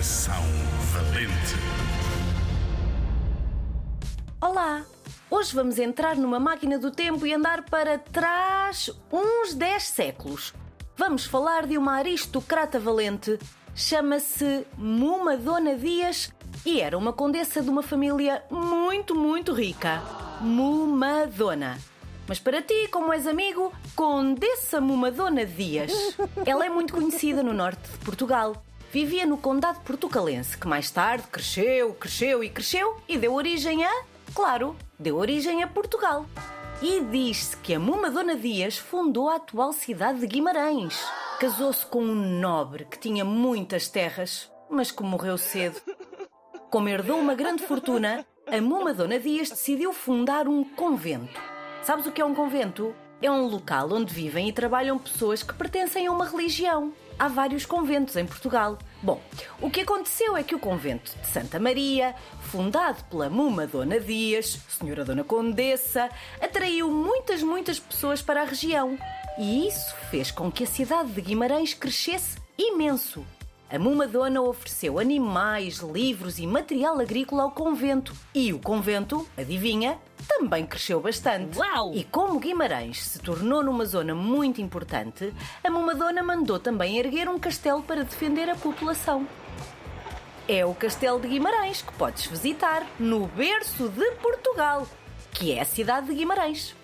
Geração Valente. Olá! Hoje vamos entrar numa máquina do tempo e andar para trás uns 10 séculos. Vamos falar de uma aristocrata valente. Chama-se Muma Dona Dias e era uma condessa de uma família muito, muito rica. Muma Dona. Mas para ti, como és amigo, Condessa Mumadona Dias. Ela é muito conhecida no norte de Portugal. Vivia no Condado Portucalense, que mais tarde cresceu, cresceu e cresceu e deu origem a, claro, deu origem a Portugal. E diz-se que a Mumadona Dias fundou a atual cidade de Guimarães. Casou-se com um nobre que tinha muitas terras, mas que morreu cedo. Como herdou uma grande fortuna, a Mumadona Dias decidiu fundar um convento. Sabes o que é um convento? É um local onde vivem e trabalham pessoas que pertencem a uma religião. Há vários conventos em Portugal. Bom, o que aconteceu é que o convento de Santa Maria, fundado pela Muma Dona Dias, Senhora Dona Condessa, atraiu muitas, muitas pessoas para a região. E isso fez com que a cidade de Guimarães crescesse imenso. A Mumadona ofereceu animais, livros e material agrícola ao convento. E o convento, adivinha, também cresceu bastante. Uau! E como Guimarães se tornou numa zona muito importante, a Mumadona mandou também erguer um castelo para defender a população. É o Castelo de Guimarães que podes visitar no berço de Portugal, que é a cidade de Guimarães.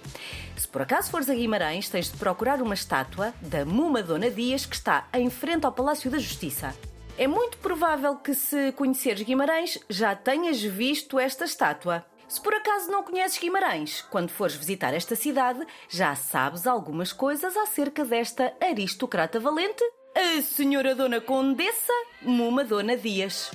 Se por acaso fores a Guimarães, tens de procurar uma estátua da Muma Dona Dias que está em frente ao Palácio da Justiça. É muito provável que, se conheceres Guimarães, já tenhas visto esta estátua. Se por acaso não conheces Guimarães, quando fores visitar esta cidade, já sabes algumas coisas acerca desta aristocrata valente, a Senhora Dona Condessa Muma Dona Dias.